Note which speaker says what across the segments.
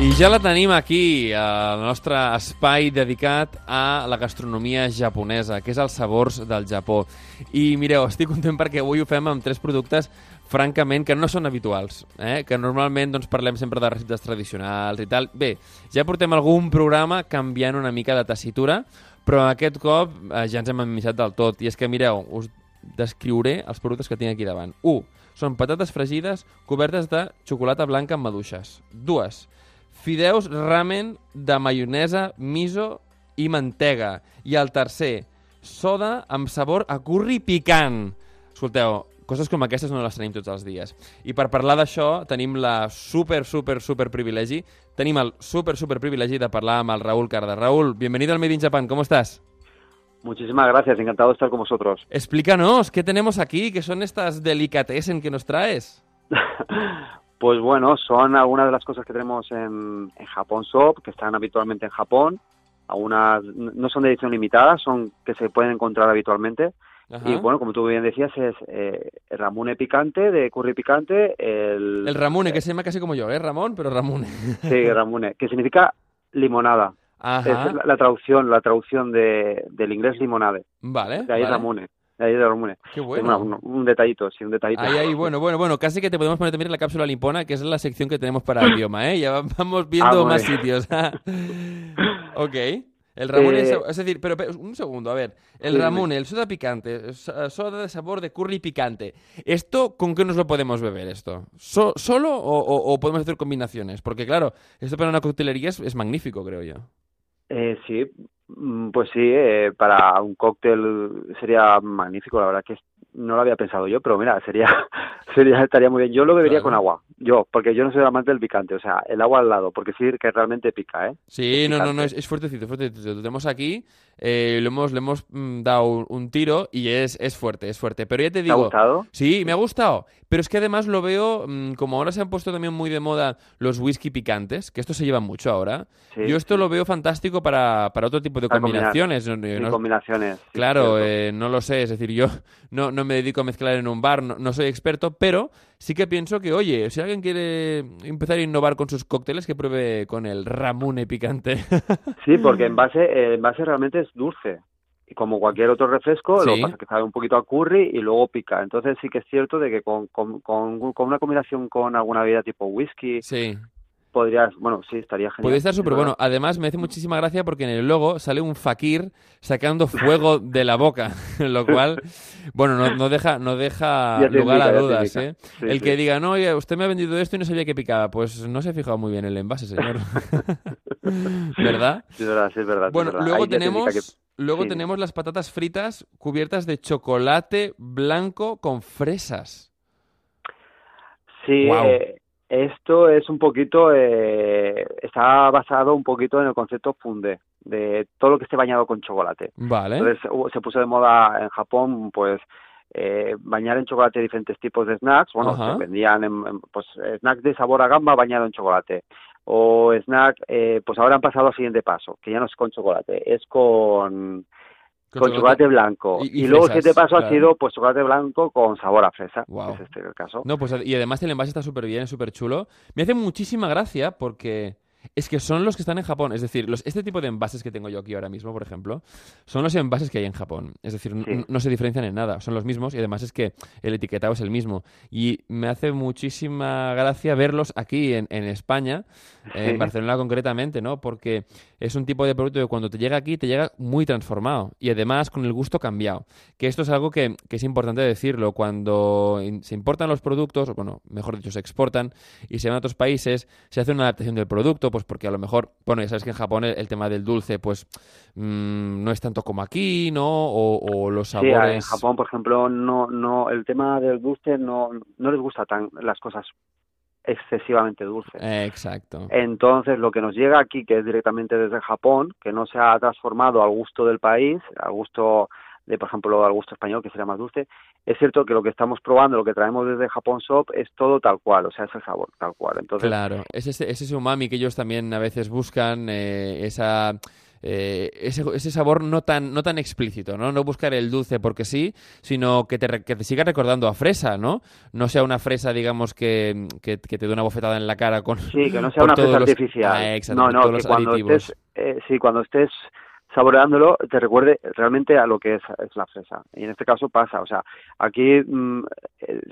Speaker 1: I ja la tenim aquí, al nostre espai dedicat a la gastronomia japonesa, que és els sabors del Japó. I mireu, estic content perquè avui ho fem amb tres productes francament, que no són habituals, eh? que normalment doncs, parlem sempre de receptes tradicionals i tal. Bé, ja portem algun programa canviant una mica de tessitura, però aquest cop eh, ja ens hem amissat del tot. I és que, mireu, us descriuré els productes que tinc aquí davant. 1. Són patates fregides cobertes de xocolata blanca amb maduixes. 2 fideus ramen de maionesa, miso i mantega. I el tercer, soda amb sabor a curri picant. Escolteu, coses com aquestes no les tenim tots els dies. I per parlar d'això tenim la super, super, super privilegi, tenim el super, super privilegi de parlar amb el Raúl Carda. Raúl, bienvenido al Made in Japan, ¿cómo estás?
Speaker 2: Muchísimas gracias, encantado de estar con vosotros.
Speaker 1: Explícanos, ¿qué tenemos aquí? ¿Qué son estas delicatessen que nos traes?
Speaker 2: Pues bueno, son algunas de las cosas que tenemos en, en Japón Shop, que están habitualmente en Japón. Algunas no son de edición limitada, son que se pueden encontrar habitualmente.
Speaker 1: Ajá.
Speaker 2: Y bueno, como tú bien decías, es eh, el ramune picante, de curry picante, el...
Speaker 1: El Ramune, que se llama casi como yo, ¿eh? Ramón, pero Ramune.
Speaker 2: Sí, ramune, que significa limonada.
Speaker 1: Ajá.
Speaker 2: Es la, la traducción, la traducción de, del inglés limonade.
Speaker 1: Vale.
Speaker 2: De ahí
Speaker 1: vale.
Speaker 2: ramune, de ahí de ramune.
Speaker 1: Qué
Speaker 2: Bueno, un, un detallito, sí, un detallito.
Speaker 1: Ahí, ahí, bueno, bueno, bueno, casi que te podemos poner también en la cápsula limpona, que es la sección que tenemos para el idioma, ¿eh? Ya va- vamos viendo
Speaker 2: Ah,
Speaker 1: más
Speaker 2: bien.
Speaker 1: sitios. ok. El Ramón es,
Speaker 2: Eh,
Speaker 1: es decir, pero, pero, un segundo, a ver. El
Speaker 2: Sí,
Speaker 1: Ramón, el soda picante, so- soda de sabor de curry picante. ¿Esto con qué nos lo podemos beber esto? So- ¿Solo o, o- o podemos hacer combinaciones? Porque claro, esto para una coctelería es, es magnífico, creo yo.
Speaker 2: Eh, sí, mm, pues sí, eh, para un cóctel sería magnífico, la verdad que es- no lo había pensado yo, pero mira, sería, sería estaría muy bien. Yo lo bebería
Speaker 1: Claro.
Speaker 2: con agua, yo, porque yo no soy amante del picante, o sea, el agua al lado, porque sí que realmente pica, ¿eh?
Speaker 1: Sí, no, no, no, es, es fuertecito, fuertecito. Lo tenemos aquí, eh, lo hemos, le hemos mm, dado un, un tiro y es, es fuerte, es fuerte. Pero ya te
Speaker 2: ¿Te ha
Speaker 1: digo,
Speaker 2: gustado?
Speaker 1: sí, me ha gustado. Pero es que además lo veo, mm, como ahora se han puesto también muy de moda los whisky picantes, que esto se lleva mucho ahora.
Speaker 2: Sí,
Speaker 1: Yo esto lo veo fantástico para, para otro tipo de
Speaker 2: Para combinar.
Speaker 1: combinaciones. No- no-
Speaker 2: combinaciones.
Speaker 1: Claro, eh, no lo sé, es decir, yo no, no me dedico a mezclar en un bar, no, no soy experto, pero sí que pienso que, oye, si alguien quiere empezar a innovar con sus cócteles, que pruebe con el Ramune picante.
Speaker 2: Sí, porque en base, eh, en base realmente es dulce. Y como cualquier otro refresco, lo que pasa es que sabe un poquito a curry y luego pica. Entonces sí que es cierto de que con, con, con, con una combinación con alguna bebida tipo whisky,
Speaker 1: sí.
Speaker 2: Podrías, bueno, sí, estaría genial.
Speaker 1: Puede estar
Speaker 2: es
Speaker 1: súper bueno. Además, me hace muchísima gracia porque en el logo sale un fakir sacando fuego de la boca, lo cual, bueno, no, no deja, no deja lugar
Speaker 2: indica,
Speaker 1: a dudas. ¿eh?
Speaker 2: Sí,
Speaker 1: el
Speaker 2: sí.
Speaker 1: que diga, no, oye, usted me ha vendido esto y no sabía que picaba, pues no se ha fijado muy bien en el envase, señor. ¿Verdad?
Speaker 2: Sí, es verdad, sí, es verdad.
Speaker 1: Bueno,
Speaker 2: es verdad.
Speaker 1: luego
Speaker 2: Ahí te
Speaker 1: tenemos, luego tenemos las patatas fritas cubiertas de chocolate blanco con fresas.
Speaker 2: Sí, eh, esto es un poquito, eh, está basado un poquito en el concepto funde, de todo lo que esté bañado con chocolate.
Speaker 1: Vale.
Speaker 2: Entonces se puso de moda en Japón, pues, eh, bañar en chocolate diferentes tipos de snacks. Bueno,
Speaker 1: Ajá.
Speaker 2: se vendían en, en, pues, snacks de sabor a gamba bañado en chocolate. O snack, eh, pues ahora han pasado al siguiente paso, que ya no es con chocolate, es con, con chocolate blanco.
Speaker 1: y- y
Speaker 2: Y, luego
Speaker 1: fresas,
Speaker 2: siguiente paso
Speaker 1: claro.
Speaker 2: ha sido, pues, chocolate blanco con sabor a fresa.
Speaker 1: Guau.
Speaker 2: Es este el caso.
Speaker 1: No, pues y además el envase está súper bien, súper chulo. Me hace muchísima gracia porque es que son los que están en Japón. Es decir, los, este tipo de envases que tengo yo aquí ahora mismo, por ejemplo, son los envases que hay en Japón. Es decir,
Speaker 2: Sí.
Speaker 1: no se diferencian en nada, son los mismos y además es que el etiquetado es el mismo. Y me hace muchísima gracia verlos aquí en, en España, en. Barcelona concretamente, ¿no? Porque es un tipo de producto que cuando te llega aquí te llega muy transformado y además con el gusto cambiado. Que esto es algo que, que es importante decirlo. Cuando in- se importan los productos, o bueno, mejor dicho, se exportan y se van a otros países, se hace una adaptación del producto, pues porque a lo mejor, bueno, ya sabes que en Japón el, el tema del dulce, pues mm, no es tanto como aquí, ¿no? O, o los
Speaker 2: Sí, en
Speaker 1: sabores.
Speaker 2: Japón, por ejemplo, no, no, el tema del dulce no, no les gusta tan las cosas excesivamente dulces.
Speaker 1: Exacto.
Speaker 2: Entonces, lo que nos llega aquí, que es directamente desde Japón, que no se ha transformado al gusto del país, al gusto de, por ejemplo, al gusto español, que sería más dulce, es cierto que lo que estamos probando, lo que traemos desde Japón Shop, es todo tal cual, o sea, es el sabor tal cual. Entonces,
Speaker 1: Claro, es ese, es ese umami que ellos también a veces buscan, eh, esa eh, ese, ese, sabor no tan, no tan explícito, ¿no? No buscar el dulce porque sí, sino que te, que te siga recordando a fresa, ¿no? No sea una fresa, digamos, que, que, te dé una bofetada en la cara con...
Speaker 2: Sí, que no sea una fresa artificial.
Speaker 1: Ah, exacto, no, no, que cuando
Speaker 2: estés, eh, sí, cuando estés saboreándolo te recuerde realmente a lo que es, es, la fresa. Y en este caso pasa, o sea, aquí mmm,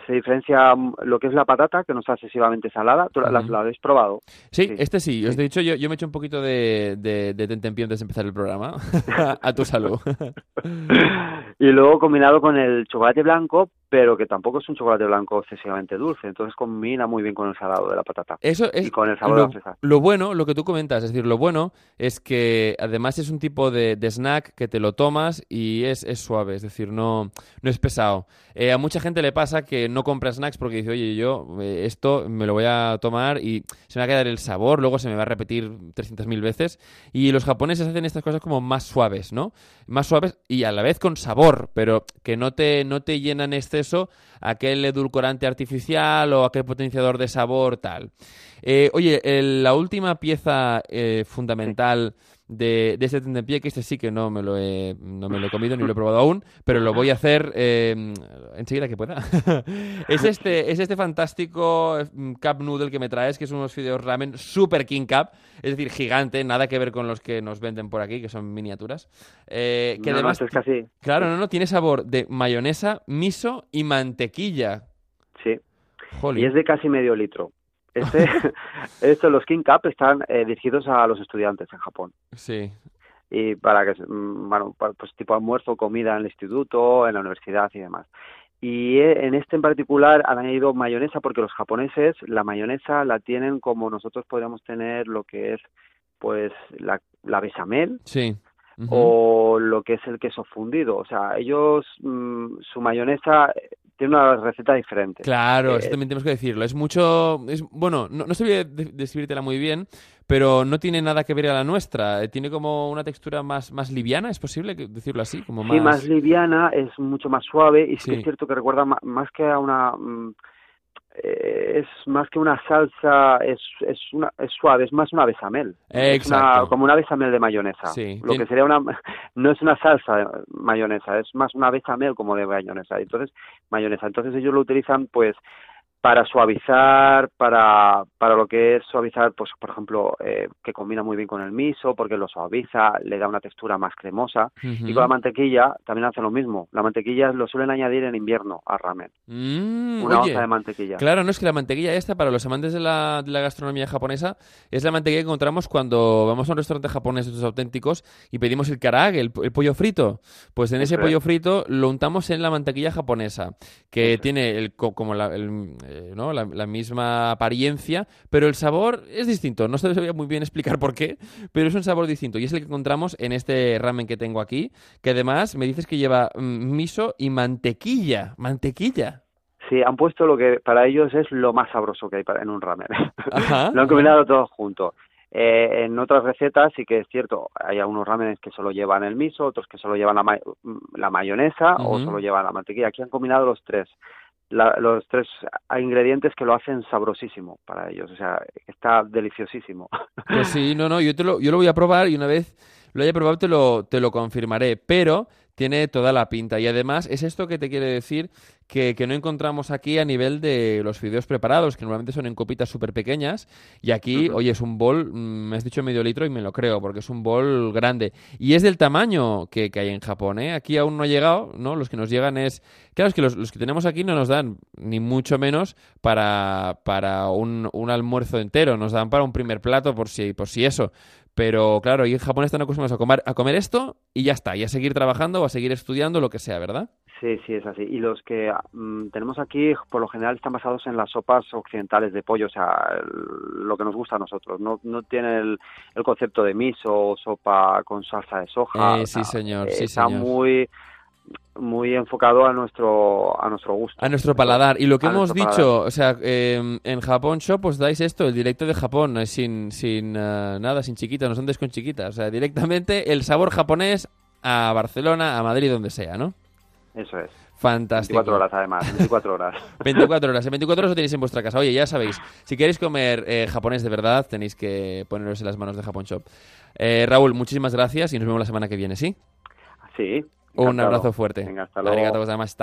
Speaker 2: se diferencia lo que es la patata, que no está excesivamente salada. ¿Tú uh -huh. la, la, habéis probado?
Speaker 1: Sí, sí. este sí. Os he dicho, yo, yo me he hecho un poquito de, de, de tentempié antes de empezar el programa. a tu salud.
Speaker 2: y luego combinado con el chocolate blanco, pero que tampoco es un chocolate blanco excesivamente dulce, entonces combina muy bien con el salado de la patata
Speaker 1: Eso es
Speaker 2: y con el sabor
Speaker 1: lo,
Speaker 2: de la fresa.
Speaker 1: Lo bueno, lo que tú comentas, es decir, lo bueno es que además es un tipo de, snack que te lo tomas y es, es, suave, es decir, no, no es pesado. Eh, a mucha gente le pasa que no compra snacks porque dice, oye, yo eh, esto me lo voy a tomar y se me va a quedar el sabor, luego se me va a repetir 300.000 veces. Y los japoneses hacen estas cosas como más suaves, ¿no? Más suaves y a la vez con sabor, pero que no te, no te llenan exceso aquel edulcorante artificial o aquel potenciador de sabor, tal. Eh, oye, la última pieza fundamental de, de este tentempié, que este sí que no me lo he, no me lo he comido ni lo he probado aún, pero lo voy a hacer eh, enseguida que pueda. es, este, es este fantástico cup noodle que me traes, que son unos fideos ramen super king cup, es decir, gigante, nada que ver con los que nos venden por aquí, que son miniaturas. Eh, que
Speaker 2: no,
Speaker 1: además,
Speaker 2: no, es casi...
Speaker 1: Claro, no, no, tiene sabor de mayonesa, miso y mantequilla.
Speaker 2: Sí. Jolly. Y es de casi medio litro. Este, esto, los King Cup están eh, dirigidos a los estudiantes en Japón.
Speaker 1: Sí.
Speaker 2: Y para que, bueno, pues tipo almuerzo, comida en el instituto, en la universidad y demás. Y en este en particular han añadido mayonesa porque los japoneses la mayonesa la tienen como nosotros podríamos tener lo que es pues la, la bechamel.
Speaker 1: Sí.
Speaker 2: Uh -huh. o lo que es el queso fundido. O sea, ellos, mmm, su mayonesa tiene una receta diferente.
Speaker 1: Claro, eh, eso también tenemos que decirlo. Es mucho, es bueno, no, no sé describírtela muy bien, pero no tiene nada que ver a la nuestra. Eh, tiene como una textura más, más liviana, ¿es posible decirlo así? Como más...
Speaker 2: Sí, más liviana, es mucho más suave y sí, sí es cierto que recuerda más, más que a una... Mmm, es más que una salsa, es, es, una, es suave, es más una bechamel.
Speaker 1: Eh,
Speaker 2: es una, como una bechamel de mayonesa.
Speaker 1: Sí.
Speaker 2: Lo que sería una, no es una salsa de mayonesa, es más una bechamel como de mayonesa. Entonces, mayonesa. Entonces ellos lo utilizan pues para suavizar, para, para lo que es suavizar, pues por ejemplo, eh, que combina muy bien con el miso, porque lo suaviza, le da una textura más cremosa. Uh -huh. Y con la mantequilla también hace lo mismo. La mantequilla lo suelen añadir en invierno al ramen.
Speaker 1: Mm,
Speaker 2: una
Speaker 1: oye,
Speaker 2: onza de mantequilla.
Speaker 1: Claro, no es que la mantequilla esta, para los amantes de la, de la gastronomía japonesa, es la mantequilla que encontramos cuando vamos a un restaurante japonés de estos auténticos y pedimos el karaage, el, el pollo frito. Pues en ese pollo frito lo untamos en la mantequilla japonesa, que tiene el, como la, el, eh, ¿no? La, la, misma apariencia, pero el sabor es distinto. No se sabía muy bien explicar por qué, pero es un sabor distinto. Y es el que encontramos en este ramen que tengo aquí, que además me dices que lleva mm, miso y mantequilla. Mantequilla.
Speaker 2: Sí, han puesto lo que para ellos es lo más sabroso que hay para, en un ramen.
Speaker 1: Ajá,
Speaker 2: lo han combinado todo junto. Eh, en otras recetas sí que es cierto, hay algunos ramenes que solo llevan el miso, otros que solo llevan la, ma la mayonesa uh -huh. o solo llevan la mantequilla. Aquí han combinado los tres la, los tres ingredientes que lo hacen sabrosísimo para ellos, o sea, está deliciosísimo.
Speaker 1: Pues sí, no, no, yo, te lo, yo lo voy a probar y una vez lo haya probado te lo, te lo confirmaré, pero tiene toda la pinta. Y además es esto que te quiere decir que, que no encontramos aquí a nivel de los fideos preparados, que normalmente son en copitas súper pequeñas. Y aquí, uh -huh. oye, es un bol, me has dicho medio litro y me lo creo, porque es un bol grande. Y es del tamaño que, que hay en Japón, ¿eh? Aquí aún no ha llegado, ¿no? Los que nos llegan es... Claro, es que los, los que tenemos aquí no nos dan ni mucho menos para, para un, un almuerzo entero, nos dan para un primer plato por si, por si eso. Pero claro, y en Japón están acostumbrados a comer, a comer esto y ya está, y a seguir trabajando o a seguir estudiando, lo que sea, ¿verdad?
Speaker 2: Sí, sí, es así. Y los que mmm, tenemos aquí, por lo general, están basados en las sopas occidentales de pollo, o sea, el, lo que nos gusta a nosotros. No, no tiene el, el concepto de miso o sopa con salsa de soja.
Speaker 1: Eh, sí, señor,
Speaker 2: eh,
Speaker 1: sí,
Speaker 2: está
Speaker 1: señor.
Speaker 2: muy muy enfocado a nuestro a nuestro gusto.
Speaker 1: A nuestro paladar. Y lo que
Speaker 2: a
Speaker 1: hemos dicho,
Speaker 2: paladar.
Speaker 1: o sea, eh, en Japón Shop os dais esto, el directo de Japón, eh, sin, sin uh, nada, sin chiquitas, no son con chiquitas. O sea, directamente el sabor japonés a Barcelona, a Madrid, donde sea, ¿no?
Speaker 2: Eso es.
Speaker 1: Fantástico.
Speaker 2: 24 horas además, 24 horas.
Speaker 1: 24 horas. En 24 horas lo tenéis en vuestra casa. Oye, ya sabéis, si queréis comer eh, japonés de verdad, tenéis que poneros en las manos de Japón Shop. Eh, Raúl, muchísimas gracias y nos vemos la semana que viene, ¿sí?
Speaker 2: Sí.
Speaker 1: Un abrazo fuerte.
Speaker 2: Venga, hasta luego.
Speaker 1: Arigato gozaimasu.